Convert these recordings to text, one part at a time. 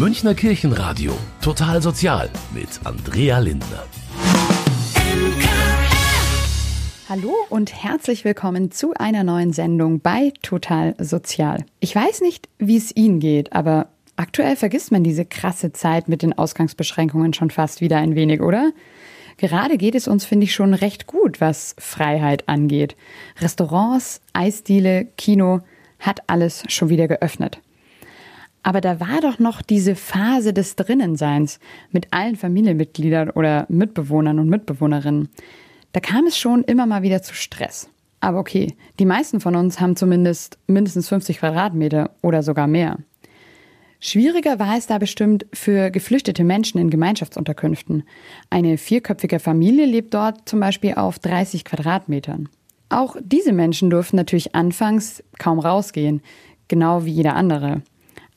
Münchner Kirchenradio. Total sozial mit Andrea Lindner. Hallo und herzlich willkommen zu einer neuen Sendung bei Total Sozial. Ich weiß nicht, wie es Ihnen geht, aber aktuell vergisst man diese krasse Zeit mit den Ausgangsbeschränkungen schon fast wieder ein wenig, oder? Gerade geht es uns, finde ich, schon recht gut, was Freiheit angeht. Restaurants, Eisdiele, Kino, hat alles schon wieder geöffnet. Aber da war doch noch diese Phase des Drinnenseins mit allen Familienmitgliedern oder Mitbewohnern und Mitbewohnerinnen. Da kam es schon immer mal wieder zu Stress. Aber okay, die meisten von uns haben zumindest mindestens 50 Quadratmeter oder sogar mehr. Schwieriger war es da bestimmt für geflüchtete Menschen in Gemeinschaftsunterkünften. Eine vierköpfige Familie lebt dort zum Beispiel auf 30 Quadratmetern. Auch diese Menschen durften natürlich anfangs kaum rausgehen, genau wie jeder andere.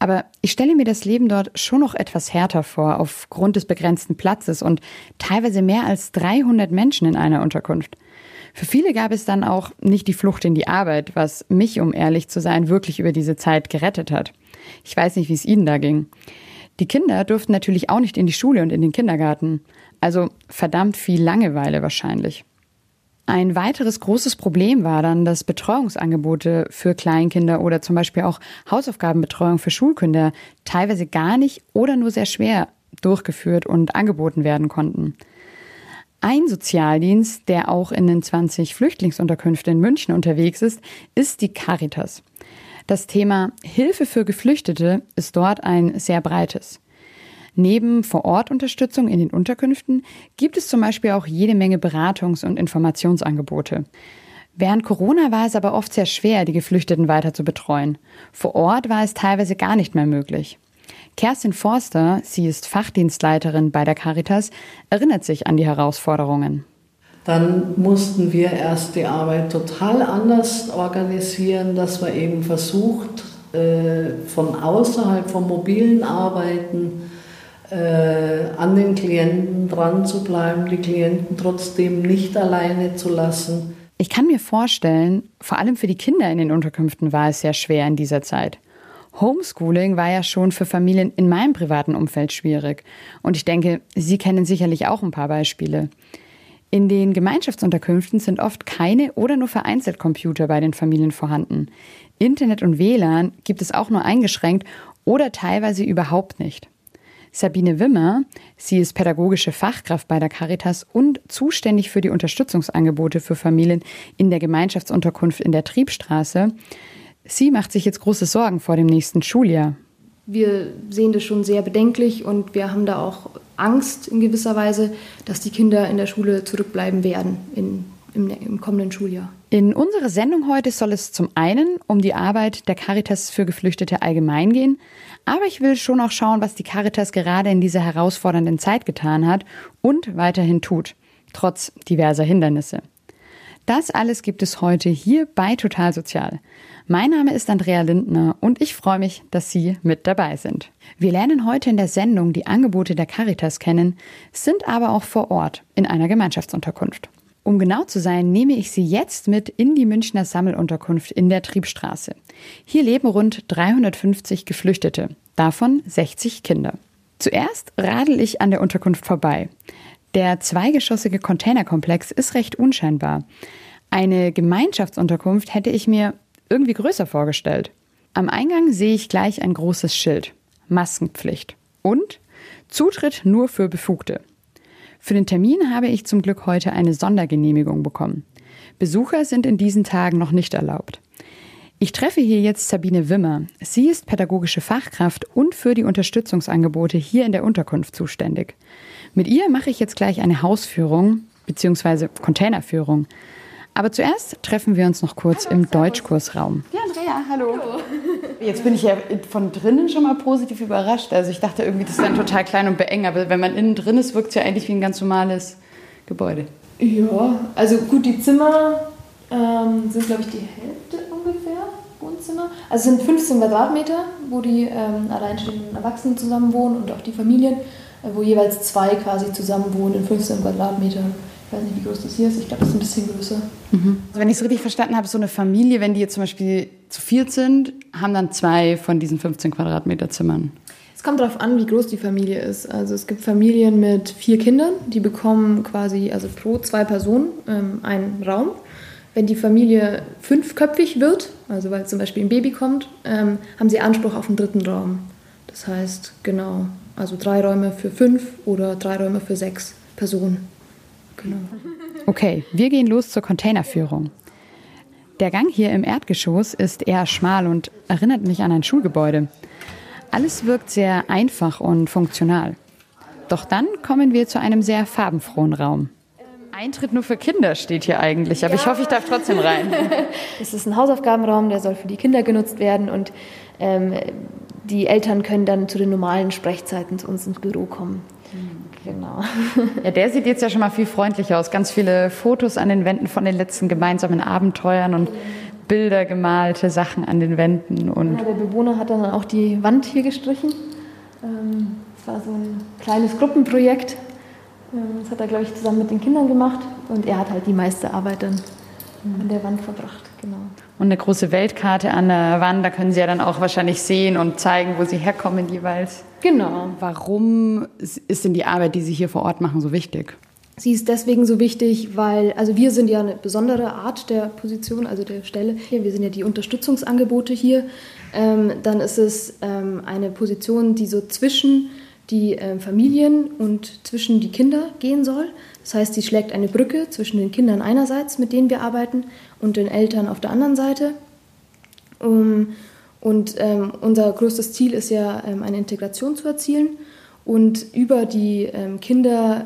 Aber ich stelle mir das Leben dort schon noch etwas härter vor, aufgrund des begrenzten Platzes und teilweise mehr als 300 Menschen in einer Unterkunft. Für viele gab es dann auch nicht die Flucht in die Arbeit, was mich, um ehrlich zu sein, wirklich über diese Zeit gerettet hat. Ich weiß nicht, wie es Ihnen da ging. Die Kinder durften natürlich auch nicht in die Schule und in den Kindergarten. Also verdammt viel Langeweile wahrscheinlich. Ein weiteres großes Problem war dann, dass Betreuungsangebote für Kleinkinder oder zum Beispiel auch Hausaufgabenbetreuung für Schulkinder teilweise gar nicht oder nur sehr schwer durchgeführt und angeboten werden konnten. Ein Sozialdienst, der auch in den 20 Flüchtlingsunterkünften in München unterwegs ist, ist die Caritas. Das Thema Hilfe für Geflüchtete ist dort ein sehr breites. Neben Vor-Ort-Unterstützung in den Unterkünften gibt es zum Beispiel auch jede Menge Beratungs- und Informationsangebote. Während Corona war es aber oft sehr schwer, die Geflüchteten weiter zu betreuen. Vor Ort war es teilweise gar nicht mehr möglich. Kerstin Forster, sie ist Fachdienstleiterin bei der Caritas, erinnert sich an die Herausforderungen. Dann mussten wir erst die Arbeit total anders organisieren, dass wir eben versucht, äh, von außerhalb vom mobilen Arbeiten an den Klienten dran zu bleiben, die Klienten trotzdem nicht alleine zu lassen. Ich kann mir vorstellen, vor allem für die Kinder in den Unterkünften war es sehr schwer in dieser Zeit. Homeschooling war ja schon für Familien in meinem privaten Umfeld schwierig. Und ich denke, Sie kennen sicherlich auch ein paar Beispiele. In den Gemeinschaftsunterkünften sind oft keine oder nur vereinzelt Computer bei den Familien vorhanden. Internet und WLAN gibt es auch nur eingeschränkt oder teilweise überhaupt nicht. Sabine Wimmer, sie ist pädagogische Fachkraft bei der Caritas und zuständig für die Unterstützungsangebote für Familien in der Gemeinschaftsunterkunft in der Triebstraße. Sie macht sich jetzt große Sorgen vor dem nächsten Schuljahr. Wir sehen das schon sehr bedenklich und wir haben da auch Angst in gewisser Weise, dass die Kinder in der Schule zurückbleiben werden in, im, im kommenden Schuljahr. In unserer Sendung heute soll es zum einen um die Arbeit der Caritas für Geflüchtete allgemein gehen, aber ich will schon auch schauen, was die Caritas gerade in dieser herausfordernden Zeit getan hat und weiterhin tut, trotz diverser Hindernisse. Das alles gibt es heute hier bei Total Sozial. Mein Name ist Andrea Lindner und ich freue mich, dass Sie mit dabei sind. Wir lernen heute in der Sendung die Angebote der Caritas kennen, sind aber auch vor Ort in einer Gemeinschaftsunterkunft. Um genau zu sein, nehme ich Sie jetzt mit in die Münchner Sammelunterkunft in der Triebstraße. Hier leben rund 350 Geflüchtete, davon 60 Kinder. Zuerst radel ich an der Unterkunft vorbei. Der zweigeschossige Containerkomplex ist recht unscheinbar. Eine Gemeinschaftsunterkunft hätte ich mir irgendwie größer vorgestellt. Am Eingang sehe ich gleich ein großes Schild. Maskenpflicht. Und Zutritt nur für Befugte. Für den Termin habe ich zum Glück heute eine Sondergenehmigung bekommen. Besucher sind in diesen Tagen noch nicht erlaubt. Ich treffe hier jetzt Sabine Wimmer. Sie ist pädagogische Fachkraft und für die Unterstützungsangebote hier in der Unterkunft zuständig. Mit ihr mache ich jetzt gleich eine Hausführung bzw. Containerführung. Aber zuerst treffen wir uns noch kurz hallo, im Deutschkursraum. Ja, Andrea, hallo. hallo. Jetzt bin ich ja von drinnen schon mal positiv überrascht. Also ich dachte irgendwie, das wäre total klein und beengt, aber wenn man innen drin ist, wirkt es ja eigentlich wie ein ganz normales Gebäude. Ja, also gut, die Zimmer ähm, sind, glaube ich, die Hälfte ungefähr, Wohnzimmer. Also es sind 15 Quadratmeter, wo die ähm, alleinstehenden Erwachsenen zusammen wohnen und auch die Familien, äh, wo jeweils zwei quasi zusammen wohnen in 15 Quadratmetern. Ich weiß nicht, wie groß das hier ist. Ich glaube, das ist ein bisschen größer. Mhm. Also wenn ich es richtig verstanden habe, so eine Familie, wenn die jetzt zum Beispiel zu viert sind, haben dann zwei von diesen 15 Quadratmeter Zimmern. Es kommt darauf an, wie groß die Familie ist. Also es gibt Familien mit vier Kindern, die bekommen quasi also pro zwei Personen ähm, einen Raum. Wenn die Familie fünfköpfig wird, also weil zum Beispiel ein Baby kommt, ähm, haben sie Anspruch auf einen dritten Raum. Das heißt, genau, also drei Räume für fünf oder drei Räume für sechs Personen. Genau. Okay, wir gehen los zur Containerführung. Der Gang hier im Erdgeschoss ist eher schmal und erinnert mich an ein Schulgebäude. Alles wirkt sehr einfach und funktional. Doch dann kommen wir zu einem sehr farbenfrohen Raum. Eintritt nur für Kinder steht hier eigentlich, aber ja. ich hoffe, ich darf trotzdem rein. Das ist ein Hausaufgabenraum, der soll für die Kinder genutzt werden und ähm, die Eltern können dann zu den normalen Sprechzeiten zu uns ins Büro kommen. Genau. Ja, der sieht jetzt ja schon mal viel freundlicher aus. Ganz viele Fotos an den Wänden von den letzten gemeinsamen Abenteuern und Bilder gemalte Sachen an den Wänden. Und ja, der Bewohner hat dann auch die Wand hier gestrichen. Ähm, das war so ein kleines Gruppenprojekt. Ähm, das hat er, glaube ich, zusammen mit den Kindern gemacht. Und er hat halt die meiste Arbeit dann an der Wand verbracht. Genau. Und eine große Weltkarte an der Wand, da können Sie ja dann auch wahrscheinlich sehen und zeigen, wo Sie herkommen jeweils. Genau. Warum ist denn die Arbeit, die Sie hier vor Ort machen, so wichtig? Sie ist deswegen so wichtig, weil, also wir sind ja eine besondere Art der Position, also der Stelle hier. Wir sind ja die Unterstützungsangebote hier. Ähm, dann ist es ähm, eine Position, die so zwischen die ähm, Familien und zwischen die Kinder gehen soll. Das heißt, sie schlägt eine Brücke zwischen den Kindern einerseits, mit denen wir arbeiten, und den Eltern auf der anderen Seite. Um, und ähm, unser größtes Ziel ist ja, ähm, eine Integration zu erzielen. Und über die ähm, Kinder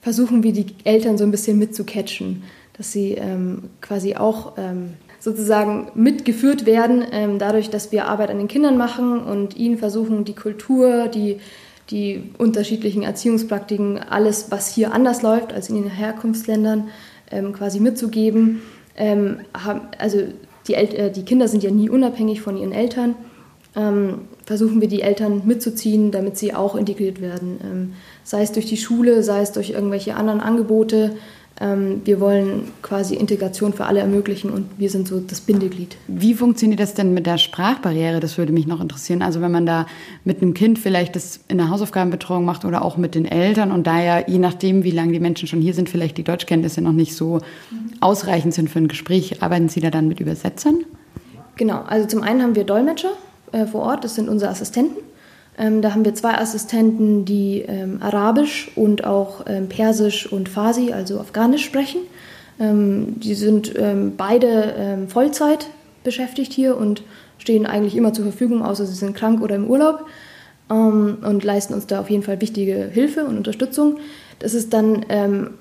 versuchen wir die Eltern so ein bisschen mitzucatchen, dass sie ähm, quasi auch ähm, sozusagen mitgeführt werden, ähm, dadurch, dass wir Arbeit an den Kindern machen und ihnen versuchen, die Kultur, die, die unterschiedlichen Erziehungspraktiken, alles, was hier anders läuft als in den Herkunftsländern, ähm, quasi mitzugeben. Ähm, also die, El äh, die Kinder sind ja nie unabhängig von ihren Eltern. Ähm, versuchen wir die Eltern mitzuziehen, damit sie auch integriert werden sei es durch die Schule, sei es durch irgendwelche anderen Angebote. Ähm, wir wollen quasi Integration für alle ermöglichen und wir sind so das Bindeglied. Wie funktioniert das denn mit der Sprachbarriere? Das würde mich noch interessieren. Also wenn man da mit einem Kind vielleicht das in der Hausaufgabenbetreuung macht oder auch mit den Eltern und da ja je nachdem, wie lange die Menschen schon hier sind, vielleicht die Deutschkenntnisse noch nicht so ausreichend sind für ein Gespräch, arbeiten Sie da dann mit Übersetzern? Genau, also zum einen haben wir Dolmetscher äh, vor Ort, das sind unsere Assistenten. Ähm, da haben wir zwei Assistenten, die ähm, Arabisch und auch ähm, Persisch und Farsi, also Afghanisch sprechen. Ähm, die sind ähm, beide ähm, Vollzeit beschäftigt hier und stehen eigentlich immer zur Verfügung, außer sie sind krank oder im Urlaub und leisten uns da auf jeden Fall wichtige Hilfe und Unterstützung. Das ist dann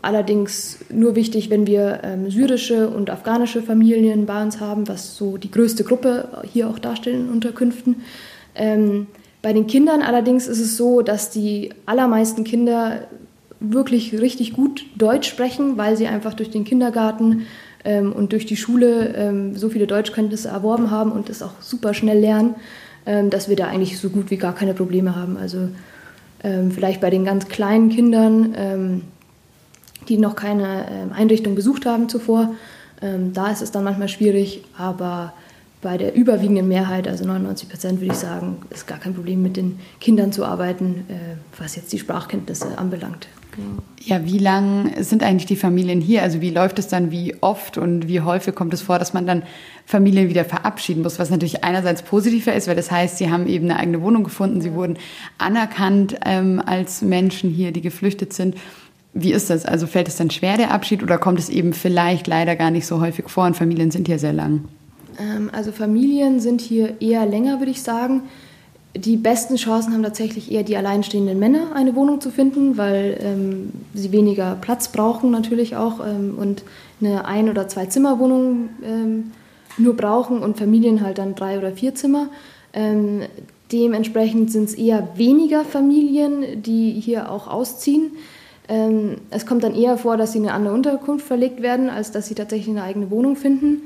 allerdings nur wichtig, wenn wir syrische und afghanische Familien bei uns haben, was so die größte Gruppe hier auch darstellen in Unterkünften. Bei den Kindern allerdings ist es so, dass die allermeisten Kinder wirklich richtig gut Deutsch sprechen, weil sie einfach durch den Kindergarten ähm, und durch die Schule ähm, so viele Deutschkenntnisse erworben haben und es auch super schnell lernen, ähm, dass wir da eigentlich so gut wie gar keine Probleme haben. Also ähm, vielleicht bei den ganz kleinen Kindern, ähm, die noch keine ähm, Einrichtung besucht haben zuvor, da ist es dann manchmal schwierig, aber bei der überwiegenden Mehrheit, also 99 Prozent würde ich sagen, ist gar kein Problem mit den Kindern zu arbeiten, äh, was jetzt die Sprachkenntnisse anbelangt. Ja, wie lang sind eigentlich die Familien hier? Also wie läuft es dann, wie oft und wie häufig kommt es vor, dass man dann Familien wieder verabschieden muss, was natürlich einerseits positiver ist, weil das heißt, sie haben eben eine eigene Wohnung gefunden, sie wurden anerkannt ähm, als Menschen hier, die geflüchtet sind. Wie ist das? Also fällt es dann schwer, der Abschied, oder kommt es eben vielleicht leider gar nicht so häufig vor und Familien sind hier sehr lang? Ähm, also Familien sind hier eher länger, würde ich sagen. Die besten Chancen haben tatsächlich eher die alleinstehenden Männer, eine Wohnung zu finden, weil ähm, sie weniger Platz brauchen natürlich auch ähm, und eine Ein- oder Zwei-Zimmer-Wohnung ähm, nur brauchen und Familien halt dann drei oder vier Zimmer. Ähm, dementsprechend sind es eher weniger Familien, die hier auch ausziehen. Ähm, es kommt dann eher vor, dass sie in eine andere Unterkunft verlegt werden, als dass sie tatsächlich eine eigene Wohnung finden.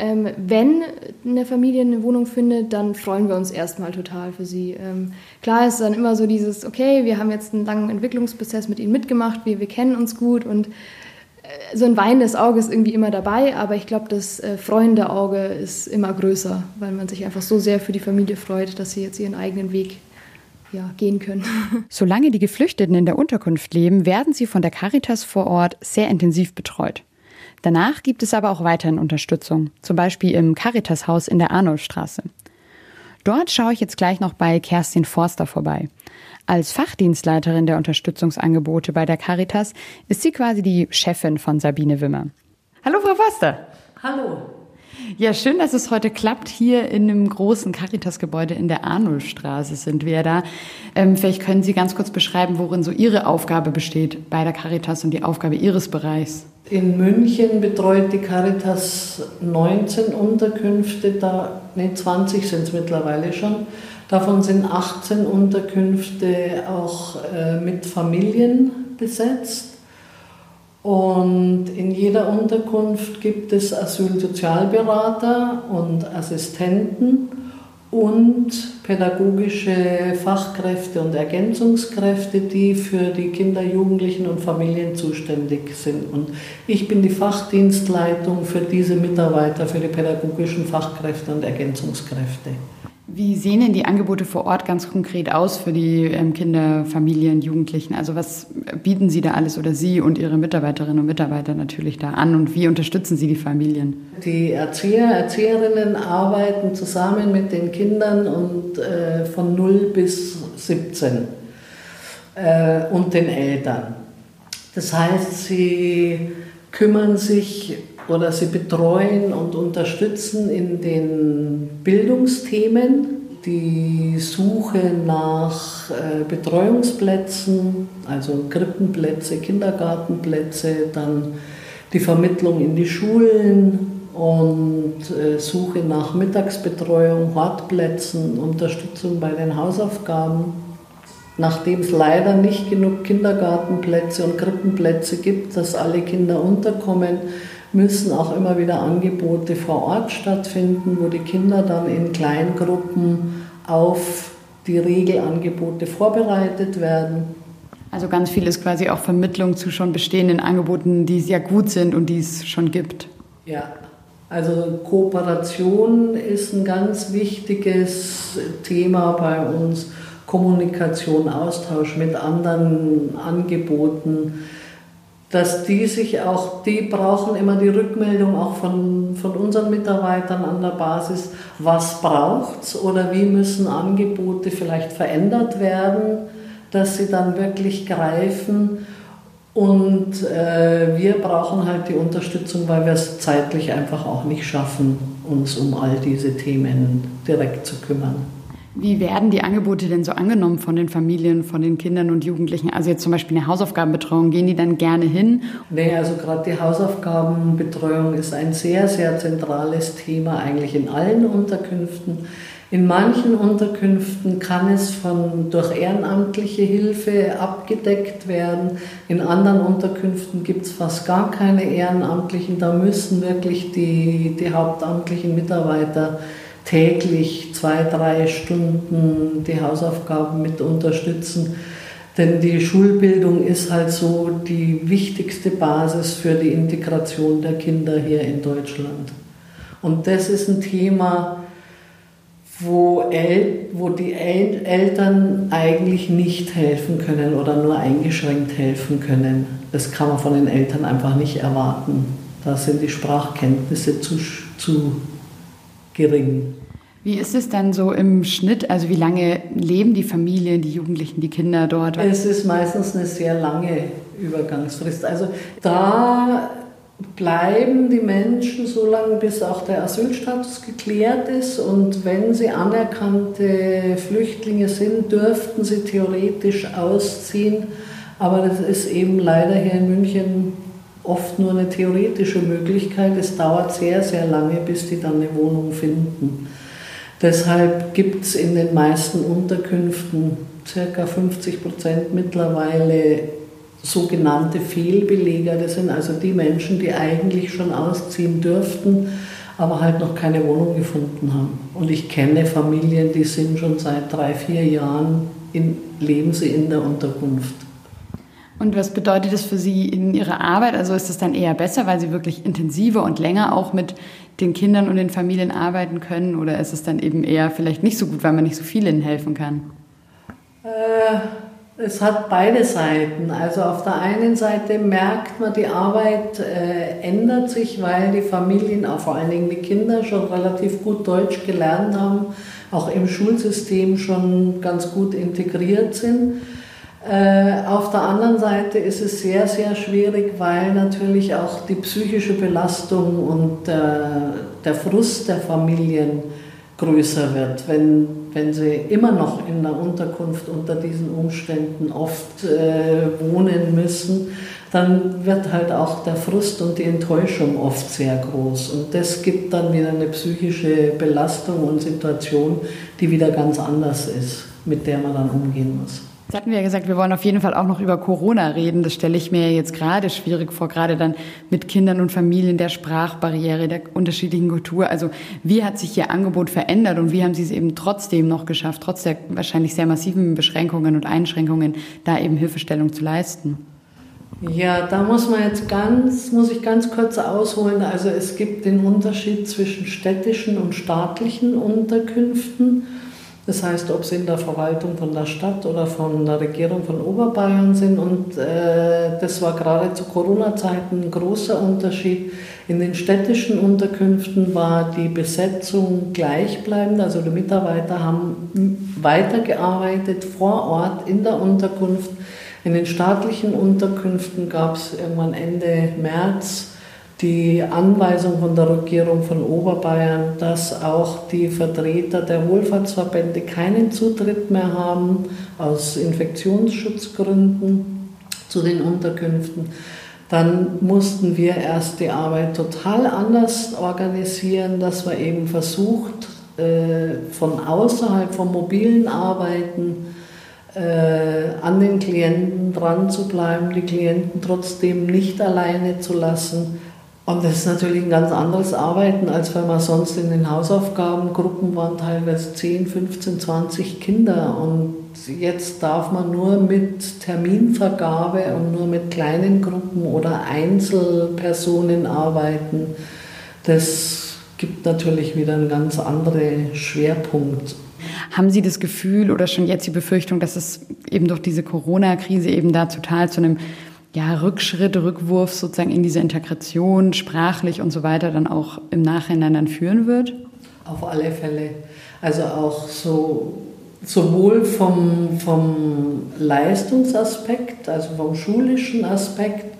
Ähm, wenn eine Familie eine Wohnung findet, dann freuen wir uns erstmal total für sie. Ähm, klar ist dann immer so dieses, okay, wir haben jetzt einen langen Entwicklungsprozess mit ihnen mitgemacht, wir, wir kennen uns gut und äh, so ein weinendes Auge ist irgendwie immer dabei, aber ich glaube, das äh, freuende Auge ist immer größer, weil man sich einfach so sehr für die Familie freut, dass sie jetzt ihren eigenen Weg ja, gehen können. Solange die Geflüchteten in der Unterkunft leben, werden sie von der Caritas vor Ort sehr intensiv betreut. Danach gibt es aber auch weiterhin Unterstützung, zum Beispiel im Caritas-Haus in der Arnoldstraße. Dort schaue ich jetzt gleich noch bei Kerstin Forster vorbei. Als Fachdienstleiterin der Unterstützungsangebote bei der Caritas ist sie quasi die Chefin von Sabine Wimmer. Hallo, Frau Forster. Hallo. Ja, schön, dass es heute klappt. Hier in einem großen Caritas-Gebäude in der Arnoldstraße sind wir da. Ähm, vielleicht können Sie ganz kurz beschreiben, worin so Ihre Aufgabe besteht bei der Caritas und die Aufgabe Ihres Bereichs. In München betreut die Caritas 19 Unterkünfte, da, nee, 20 sind es mittlerweile schon. Davon sind 18 Unterkünfte auch äh, mit Familien besetzt. Und in jeder Unterkunft gibt es Asylsozialberater und Assistenten und pädagogische Fachkräfte und Ergänzungskräfte, die für die Kinder, Jugendlichen und Familien zuständig sind. Und ich bin die Fachdienstleitung für diese Mitarbeiter, für die pädagogischen Fachkräfte und Ergänzungskräfte. Wie sehen denn die Angebote vor Ort ganz konkret aus für die ähm, Kinder, Familien, Jugendlichen? Also was bieten Sie da alles oder Sie und Ihre Mitarbeiterinnen und Mitarbeiter natürlich da an und wie unterstützen Sie die Familien? Die Erzieher, Erzieherinnen arbeiten zusammen mit den Kindern und äh, von 0 bis 17 äh, und den Eltern. Das heißt, sie kümmern sich oder sie betreuen und unterstützen in den Bildungsthemen die Suche nach äh, Betreuungsplätzen, also Krippenplätze, Kindergartenplätze, dann die Vermittlung in die Schulen und äh, Suche nach Mittagsbetreuung, Hortplätzen, Unterstützung bei den Hausaufgaben. Nachdem es leider nicht genug Kindergartenplätze und Krippenplätze gibt, dass alle Kinder unterkommen, müssen auch immer wieder Angebote vor Ort stattfinden, wo die Kinder dann in Kleingruppen auf die Regelangebote vorbereitet werden. Also ganz viel ist quasi auch Vermittlung zu schon bestehenden Angeboten, die sehr gut sind und die es schon gibt. Ja, also Kooperation ist ein ganz wichtiges Thema bei uns. Kommunikation, Austausch mit anderen Angeboten dass die sich auch, die brauchen immer die Rückmeldung auch von, von unseren Mitarbeitern an der Basis, was braucht es oder wie müssen Angebote vielleicht verändert werden, dass sie dann wirklich greifen. Und äh, wir brauchen halt die Unterstützung, weil wir es zeitlich einfach auch nicht schaffen, uns um all diese Themen direkt zu kümmern. Wie werden die Angebote denn so angenommen von den Familien, von den Kindern und Jugendlichen? Also jetzt zum Beispiel eine Hausaufgabenbetreuung, gehen die dann gerne hin? Nee, also gerade die Hausaufgabenbetreuung ist ein sehr, sehr zentrales Thema eigentlich in allen Unterkünften. In manchen Unterkünften kann es von, durch ehrenamtliche Hilfe abgedeckt werden. In anderen Unterkünften gibt es fast gar keine Ehrenamtlichen. Da müssen wirklich die, die hauptamtlichen Mitarbeiter täglich zwei, drei Stunden die Hausaufgaben mit unterstützen. Denn die Schulbildung ist halt so die wichtigste Basis für die Integration der Kinder hier in Deutschland. Und das ist ein Thema, wo, El wo die El Eltern eigentlich nicht helfen können oder nur eingeschränkt helfen können. Das kann man von den Eltern einfach nicht erwarten. Da sind die Sprachkenntnisse zu, zu gering. Wie ist es dann so im Schnitt? Also wie lange leben die Familien, die Jugendlichen, die Kinder dort? Es ist meistens eine sehr lange Übergangsfrist. Also da bleiben die Menschen so lange, bis auch der Asylstatus geklärt ist. Und wenn sie anerkannte Flüchtlinge sind, dürften sie theoretisch ausziehen. Aber das ist eben leider hier in München oft nur eine theoretische Möglichkeit. Es dauert sehr, sehr lange, bis die dann eine Wohnung finden. Deshalb gibt es in den meisten Unterkünften ca. 50 Prozent mittlerweile sogenannte Fehlbeleger. Das sind also die Menschen, die eigentlich schon ausziehen dürften, aber halt noch keine Wohnung gefunden haben. Und ich kenne Familien, die sind schon seit drei, vier Jahren, in, leben sie in der Unterkunft. Und was bedeutet das für Sie in Ihrer Arbeit? Also ist es dann eher besser, weil Sie wirklich intensiver und länger auch mit den Kindern und den Familien arbeiten können? Oder ist es dann eben eher vielleicht nicht so gut, weil man nicht so vielen helfen kann? Äh, es hat beide Seiten. Also auf der einen Seite merkt man, die Arbeit äh, ändert sich, weil die Familien, auch vor allen Dingen die Kinder, schon relativ gut Deutsch gelernt haben, auch im Schulsystem schon ganz gut integriert sind. Äh, auf der anderen Seite ist es sehr, sehr schwierig, weil natürlich auch die psychische Belastung und äh, der Frust der Familien größer wird, wenn, wenn sie immer noch in der Unterkunft unter diesen Umständen oft äh, wohnen müssen, dann wird halt auch der Frust und die Enttäuschung oft sehr groß. Und das gibt dann wieder eine psychische Belastung und Situation, die wieder ganz anders ist, mit der man dann umgehen muss. Jetzt hatten wir ja gesagt, wir wollen auf jeden Fall auch noch über Corona reden. Das stelle ich mir jetzt gerade schwierig vor, gerade dann mit Kindern und Familien, der Sprachbarriere, der unterschiedlichen Kultur. Also wie hat sich Ihr Angebot verändert und wie haben Sie es eben trotzdem noch geschafft, trotz der wahrscheinlich sehr massiven Beschränkungen und Einschränkungen, da eben Hilfestellung zu leisten? Ja, da muss man jetzt ganz, muss ich ganz kurz ausholen. Also es gibt den Unterschied zwischen städtischen und staatlichen Unterkünften. Das heißt, ob sie in der Verwaltung von der Stadt oder von der Regierung von Oberbayern sind. Und äh, das war gerade zu Corona-Zeiten ein großer Unterschied. In den städtischen Unterkünften war die Besetzung gleichbleibend. Also die Mitarbeiter haben weitergearbeitet vor Ort in der Unterkunft. In den staatlichen Unterkünften gab es irgendwann Ende März die Anweisung von der Regierung von Oberbayern, dass auch die Vertreter der Wohlfahrtsverbände keinen Zutritt mehr haben aus Infektionsschutzgründen zu den Unterkünften. Dann mussten wir erst die Arbeit total anders organisieren, dass wir eben versucht, äh, von außerhalb vom mobilen Arbeiten äh, an den Klienten dran zu bleiben, die Klienten trotzdem nicht alleine zu lassen und das ist natürlich ein ganz anderes Arbeiten, als wenn man sonst in den Hausaufgabengruppen waren teilweise 10, 15, 20 Kinder. Und jetzt darf man nur mit Terminvergabe und nur mit kleinen Gruppen oder Einzelpersonen arbeiten. Das gibt natürlich wieder einen ganz anderen Schwerpunkt. Haben Sie das Gefühl oder schon jetzt die Befürchtung, dass es eben durch diese Corona-Krise eben da total zu einem ja, Rückschritt, Rückwurf sozusagen in diese Integration, sprachlich und so weiter dann auch im Nachhinein dann führen wird? Auf alle Fälle. Also auch so sowohl vom, vom Leistungsaspekt, also vom schulischen Aspekt.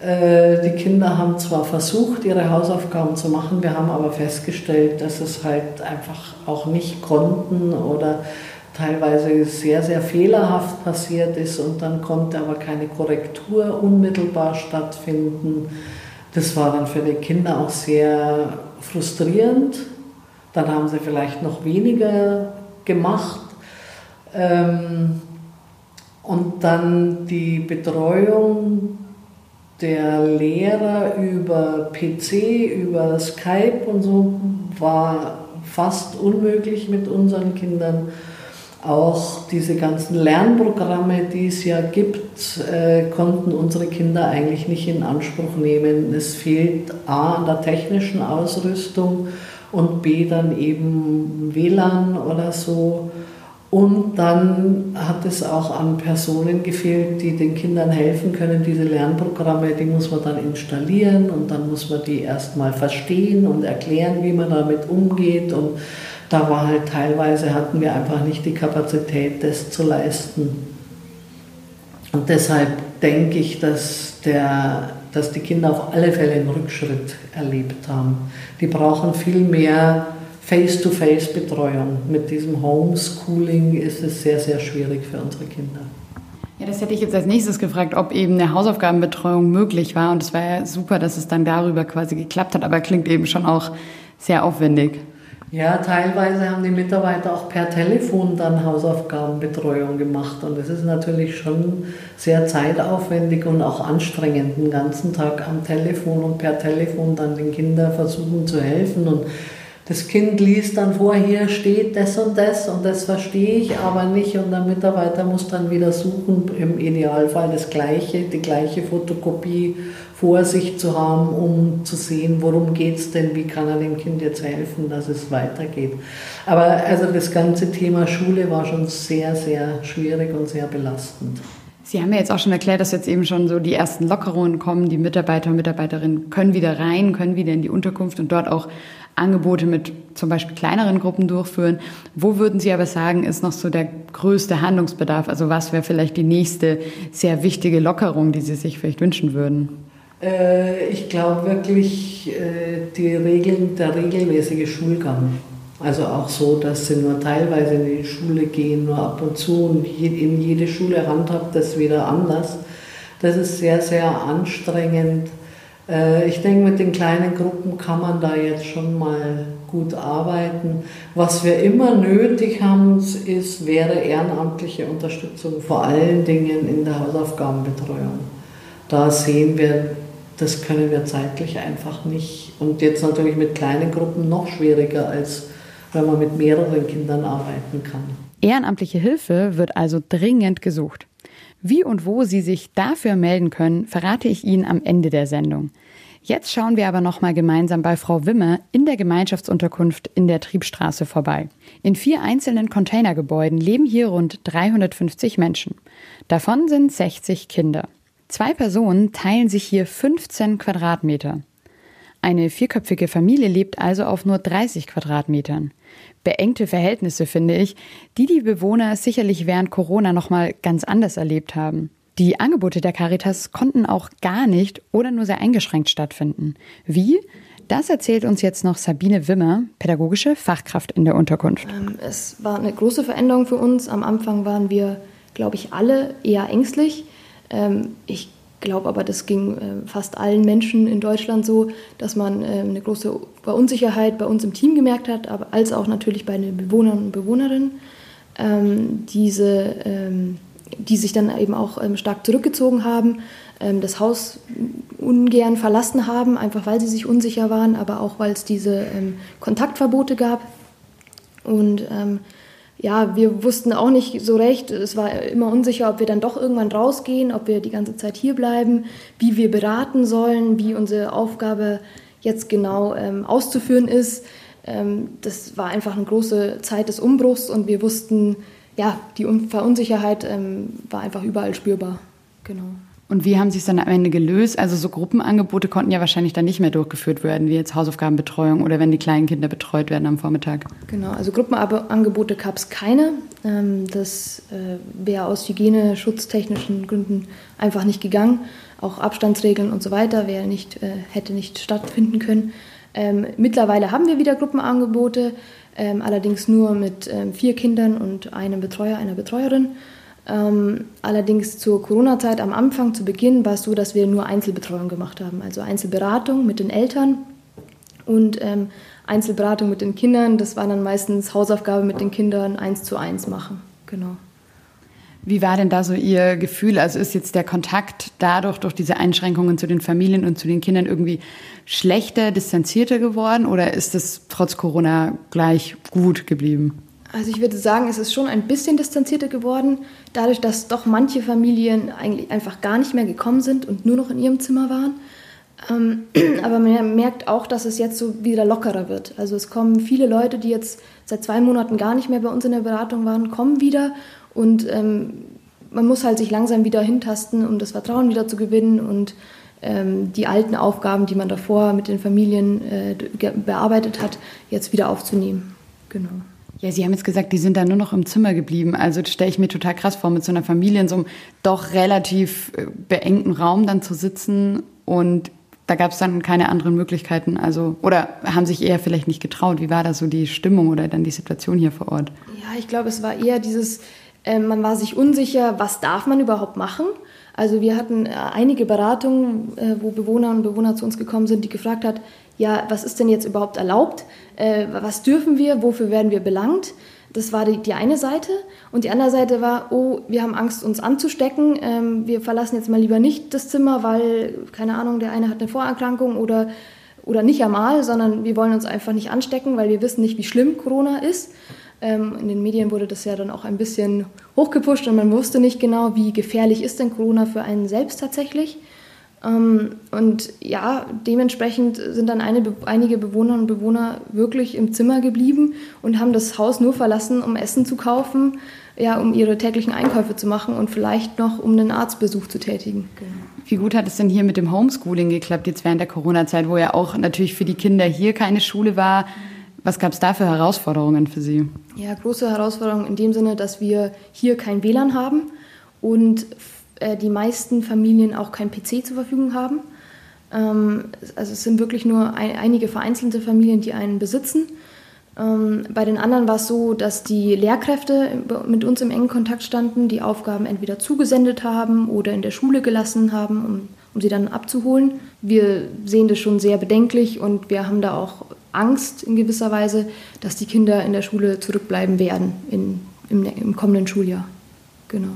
Äh, die Kinder haben zwar versucht, ihre Hausaufgaben zu machen, wir haben aber festgestellt, dass es halt einfach auch nicht konnten oder teilweise sehr, sehr fehlerhaft passiert ist und dann konnte aber keine Korrektur unmittelbar stattfinden. Das war dann für die Kinder auch sehr frustrierend. Dann haben sie vielleicht noch weniger gemacht. Ähm, und dann die Betreuung der Lehrer über PC, über Skype und so war fast unmöglich mit unseren Kindern. Auch diese ganzen Lernprogramme, die es ja gibt, äh, konnten unsere Kinder eigentlich nicht in Anspruch nehmen. Es fehlt A an der technischen Ausrüstung und B dann eben WLAN oder so. Und dann hat es auch an Personen gefehlt, die den Kindern helfen können. Diese Lernprogramme, die muss man dann installieren und dann muss man die erstmal verstehen und erklären, wie man damit umgeht. Und da war halt teilweise hatten wir einfach nicht die Kapazität, das zu leisten. Und deshalb denke ich, dass, der, dass die Kinder auf alle Fälle einen Rückschritt erlebt haben. Die brauchen viel mehr Face-to-Face-Betreuung. Mit diesem Homeschooling ist es sehr, sehr schwierig für unsere Kinder. Ja, das hätte ich jetzt als nächstes gefragt, ob eben eine Hausaufgabenbetreuung möglich war. Und es war ja super, dass es dann darüber quasi geklappt hat, aber klingt eben schon auch sehr aufwendig. Ja, teilweise haben die Mitarbeiter auch per Telefon dann Hausaufgabenbetreuung gemacht. Und das ist natürlich schon sehr zeitaufwendig und auch anstrengend, den ganzen Tag am Telefon und per Telefon dann den Kindern versuchen zu helfen. Und das Kind liest dann vor, hier steht das und das und das verstehe ich aber nicht. Und der Mitarbeiter muss dann wieder suchen, im Idealfall das gleiche, die gleiche Fotokopie vor sich zu haben, um zu sehen, worum geht es denn, wie kann er dem Kind jetzt helfen, dass es weitergeht. Aber also das ganze Thema Schule war schon sehr, sehr schwierig und sehr belastend. Sie haben ja jetzt auch schon erklärt, dass jetzt eben schon so die ersten Lockerungen kommen. Die Mitarbeiter und Mitarbeiterinnen können wieder rein, können wieder in die Unterkunft und dort auch Angebote mit zum Beispiel kleineren Gruppen durchführen. Wo würden Sie aber sagen, ist noch so der größte Handlungsbedarf? Also was wäre vielleicht die nächste sehr wichtige Lockerung, die Sie sich vielleicht wünschen würden? Äh, ich glaube wirklich äh, die Regeln, der regelmäßige Schulgang. Also auch so, dass sie nur teilweise in die Schule gehen, nur ab und zu und in jede Schule handhabt das wieder anders. Das ist sehr, sehr anstrengend äh, ich denke, mit den kleinen Gruppen kann man da jetzt schon mal gut arbeiten. Was wir immer nötig haben, ist, wäre ehrenamtliche Unterstützung, vor allen Dingen in der Hausaufgabenbetreuung. Da sehen wir, das können wir zeitlich einfach nicht. Und jetzt natürlich mit kleinen Gruppen noch schwieriger, als wenn man mit mehreren Kindern arbeiten kann. Ehrenamtliche Hilfe wird also dringend gesucht. Wie und wo Sie sich dafür melden können, verrate ich Ihnen am Ende der Sendung. Jetzt schauen wir aber nochmal gemeinsam bei Frau Wimmer in der Gemeinschaftsunterkunft in der Triebstraße vorbei. In vier einzelnen Containergebäuden leben hier rund 350 Menschen. Davon sind 60 Kinder. Zwei Personen teilen sich hier 15 Quadratmeter. Eine vierköpfige Familie lebt also auf nur 30 Quadratmetern beengte Verhältnisse, finde ich, die die Bewohner sicherlich während Corona noch mal ganz anders erlebt haben. Die Angebote der Caritas konnten auch gar nicht oder nur sehr eingeschränkt stattfinden. Wie? Das erzählt uns jetzt noch Sabine Wimmer, pädagogische Fachkraft in der Unterkunft. Ähm, es war eine große Veränderung für uns. Am Anfang waren wir, glaube ich, alle eher ängstlich. Ähm, ich glaube aber, das ging äh, fast allen Menschen in Deutschland so, dass man äh, eine große Unsicherheit bei uns im Team gemerkt hat, aber als auch natürlich bei den Bewohnern und Bewohnerinnen, ähm, diese, ähm, die sich dann eben auch ähm, stark zurückgezogen haben, ähm, das Haus ungern verlassen haben, einfach weil sie sich unsicher waren, aber auch weil es diese ähm, Kontaktverbote gab. Und ähm, ja, wir wussten auch nicht so recht. Es war immer unsicher, ob wir dann doch irgendwann rausgehen, ob wir die ganze Zeit hier bleiben, wie wir beraten sollen, wie unsere Aufgabe jetzt genau ähm, auszuführen ist. Ähm, das war einfach eine große Zeit des Umbruchs und wir wussten, ja, die Verunsicherheit ähm, war einfach überall spürbar. Genau. Und wie haben Sie es dann am Ende gelöst? Also so Gruppenangebote konnten ja wahrscheinlich dann nicht mehr durchgeführt werden, wie jetzt Hausaufgabenbetreuung oder wenn die kleinen Kinder betreut werden am Vormittag. Genau, also Gruppenangebote gab es keine. Ähm, das äh, wäre aus hygieneschutztechnischen Gründen einfach nicht gegangen. Auch Abstandsregeln und so weiter wäre nicht, äh, hätte nicht stattfinden können. Ähm, mittlerweile haben wir wieder Gruppenangebote, ähm, allerdings nur mit vier Kindern und einem Betreuer, einer Betreuerin. Ähm, allerdings zur Corona-Zeit am Anfang, zu Beginn, war es so, dass wir nur Einzelbetreuung gemacht haben. Also Einzelberatung mit den Eltern und ähm, Einzelberatung mit den Kindern. Das war dann meistens Hausaufgabe mit den Kindern eins zu eins machen. Genau. Wie war denn da so Ihr Gefühl? Also ist jetzt der Kontakt dadurch, durch diese Einschränkungen zu den Familien und zu den Kindern irgendwie schlechter, distanzierter geworden oder ist es trotz Corona gleich gut geblieben? Also ich würde sagen, es ist schon ein bisschen distanzierter geworden, dadurch, dass doch manche Familien eigentlich einfach gar nicht mehr gekommen sind und nur noch in ihrem Zimmer waren. Ähm, aber man merkt auch, dass es jetzt so wieder lockerer wird. Also es kommen viele Leute, die jetzt seit zwei Monaten gar nicht mehr bei uns in der Beratung waren, kommen wieder und ähm, man muss halt sich langsam wieder hintasten, um das Vertrauen wieder zu gewinnen und ähm, die alten Aufgaben, die man davor mit den Familien äh, bearbeitet hat, jetzt wieder aufzunehmen. Genau. Ja, Sie haben jetzt gesagt, die sind da nur noch im Zimmer geblieben. Also das stelle ich mir total krass vor, mit so einer Familie in so einem doch relativ äh, beengten Raum dann zu sitzen und da gab es dann keine anderen Möglichkeiten. Also oder haben sich eher vielleicht nicht getraut. Wie war da so die Stimmung oder dann die Situation hier vor Ort? Ja, ich glaube, es war eher dieses, äh, man war sich unsicher, was darf man überhaupt machen. Also wir hatten äh, einige Beratungen, äh, wo Bewohner und Bewohner zu uns gekommen sind, die gefragt hat, ja, was ist denn jetzt überhaupt erlaubt? Äh, was dürfen wir? Wofür werden wir belangt? Das war die, die, eine Seite. Und die andere Seite war, oh, wir haben Angst, uns anzustecken. Ähm, wir verlassen jetzt mal lieber nicht das Zimmer, weil, keine Ahnung, der eine hat eine Vorerkrankung oder, oder nicht einmal, sondern wir wollen uns einfach nicht anstecken, weil wir wissen nicht, wie schlimm Corona ist. Ähm, in den Medien wurde das ja dann auch ein bisschen hochgepusht und man wusste nicht genau, wie gefährlich ist denn Corona für einen selbst tatsächlich. Ähm, und ja, dementsprechend sind dann einige Bewohnerinnen und Bewohner wirklich im Zimmer geblieben und haben das Haus nur verlassen, um Essen zu kaufen, ja, um ihre täglichen Einkäufe zu machen und vielleicht noch, um einen Arztbesuch zu tätigen. Genau. Wie gut hat es denn hier mit dem Homeschooling geklappt, jetzt während der Corona-Zeit, wo ja auch natürlich für die Kinder hier keine Schule war? Was gab es da für Herausforderungen für Sie? Ja, große Herausforderungen in dem Sinne, dass wir hier kein WLAN haben und äh, die meisten Familien auch kein PC zur Verfügung haben. Ähm, also es sind wirklich nur ein, einige vereinzelte Familien, die einen besitzen. Ähm, bei den anderen war es so, dass die Lehrkräfte mit uns im engen Kontakt standen, die Aufgaben entweder zugesendet haben oder in der Schule gelassen haben, um, um sie dann abzuholen. Wir sehen das schon sehr bedenklich und wir haben da auch Angst in gewisser Weise, dass die Kinder in der Schule zurückbleiben werden in, im, im kommenden Schuljahr. Genau.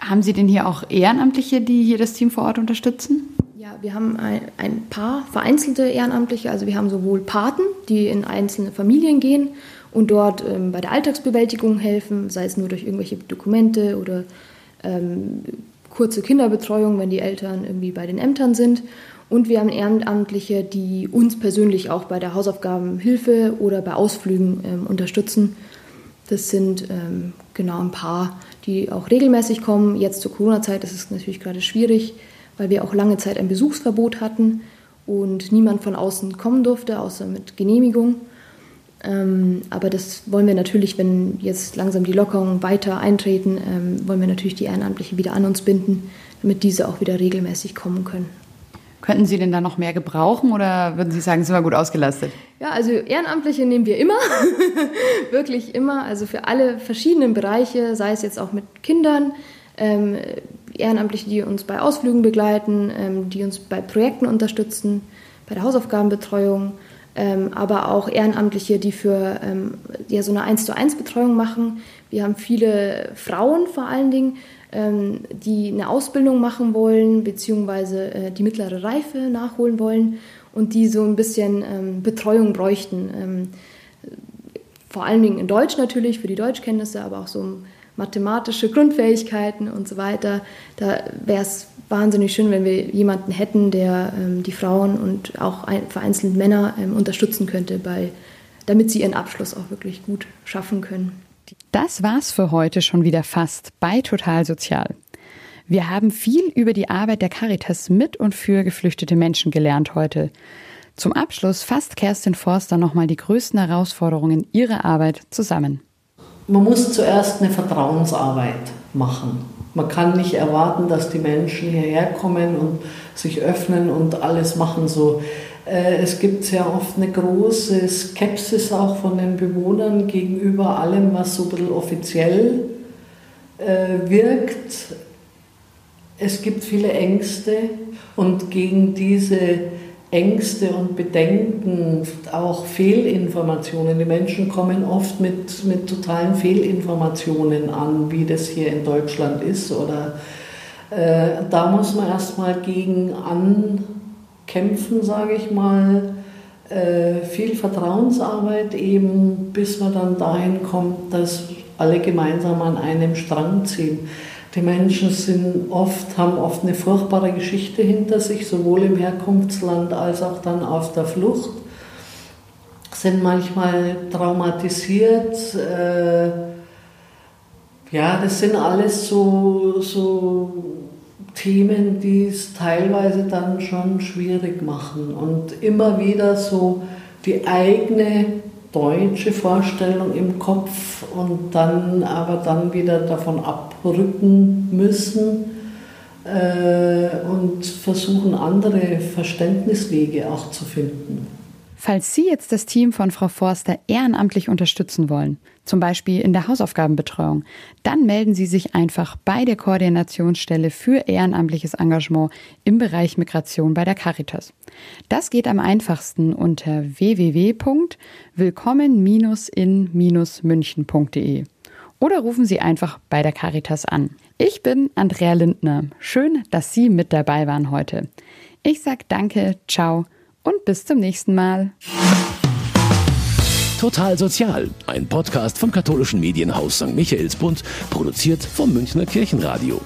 Haben Sie denn hier auch Ehrenamtliche, die hier das Team vor Ort unterstützen? Ja, wir haben ein, ein, paar vereinzelte Ehrenamtliche. Also wir haben sowohl Paten, die in einzelne Familien gehen und dort ähm, bei der Alltagsbewältigung helfen, sei es nur durch irgendwelche Dokumente oder ähm, kurze Kinderbetreuung, wenn die Eltern irgendwie bei den Ämtern sind. Und wir haben Ehrenamtliche, die uns persönlich auch bei der Hausaufgabenhilfe oder bei Ausflügen ähm, unterstützen. Das sind ähm, genau ein paar, die auch regelmäßig kommen. Jetzt zur Corona-Zeit ist es natürlich gerade schwierig, weil wir auch lange Zeit ein Besuchsverbot hatten und niemand von außen kommen durfte, außer mit Genehmigung. Ähm, aber das wollen wir natürlich, wenn jetzt langsam die Lockerungen weiter eintreten, ähm, wollen wir natürlich die Ehrenamtlichen wieder an uns binden, damit diese auch wieder regelmäßig kommen können. Könnten Sie denn da noch mehr gebrauchen oder würden Sie sagen, sind wir gut ausgelastet? Ja, also Ehrenamtliche nehmen wir immer, wirklich immer, also für alle verschiedenen Bereiche, sei es jetzt auch mit Kindern, ähm, Ehrenamtliche, die uns bei Ausflügen begleiten, ähm, die uns bei Projekten unterstützen, bei der Hausaufgabenbetreuung, ähm, aber auch Ehrenamtliche, die für ähm, ja, so eine 1 zu 1 Betreuung machen. Wir haben viele Frauen vor allen Dingen, die eine Ausbildung machen wollen, beziehungsweise äh, die mittlere Reife nachholen wollen und die so ein bisschen ähm, Betreuung bräuchten. Ähm, vor allen Dingen in Deutsch natürlich, für die Deutschkenntnisse, aber auch so mathematische Grundfähigkeiten und so weiter. Da wäre es wahnsinnig schön, wenn wir jemanden hätten, der ähm, die Frauen und auch ein, vereinzelt Männer ähm, unterstützen könnte, bei, damit sie ihren Abschluss auch wirklich gut schaffen können. Das war's für heute schon wieder fast bei Total Sozial. Wir haben viel über die Arbeit der Caritas mit und für geflüchtete Menschen gelernt heute. Zum Abschluss fasst Kerstin Forster nochmal die größten Herausforderungen ihrer Arbeit zusammen. Man muss zuerst eine Vertrauensarbeit machen. Man kann nicht erwarten, dass die Menschen hierher kommen und sich öffnen und alles machen so. Äh, es gibt sehr oft eine große Skepsis auch von den Bewohnern gegenüber allem, was so ein bisschen offiziell äh, wirkt. Es gibt viele Ängste und gegen diese Ängste und Bedenken, auch Fehlinformationen. Die Menschen kommen oft mit, mit totalen Fehlinformationen an, wie das hier in Deutschland ist. Oder äh, da muss man erstmal gegen ankämpfen, sage ich mal. Äh, viel Vertrauensarbeit eben, bis man dann dahin kommt, dass alle gemeinsam an einem Strang ziehen. Die Menschen sind oft, haben oft eine furchtbare Geschichte hinter sich, sowohl im Herkunftsland als auch dann auf der Flucht, sind manchmal traumatisiert. Äh, ja, das sind alles so, so Themen, die es teilweise dann schon schwierig machen und immer wieder so die eigene deutsche Vorstellung im Kopf und dann aber dann wieder davon abrücken müssen äh, und versuchen andere Verständniswege auch zu finden. Falls Sie jetzt das Team von Frau Forster ehrenamtlich unterstützen wollen, zum Beispiel in der Hausaufgabenbetreuung, dann melden Sie sich einfach bei der Koordinationsstelle für ehrenamtliches Engagement im Bereich Migration bei der Caritas. Das geht am einfachsten unter www.willkommen-in-münchen.de oder rufen Sie einfach bei der Caritas an. Ich bin Andrea Lindner. Schön, dass Sie mit dabei waren heute. Ich sage danke, ciao und bis zum nächsten Mal. Total Sozial, ein Podcast vom katholischen Medienhaus St. Michaelsbund, produziert vom Münchner Kirchenradio.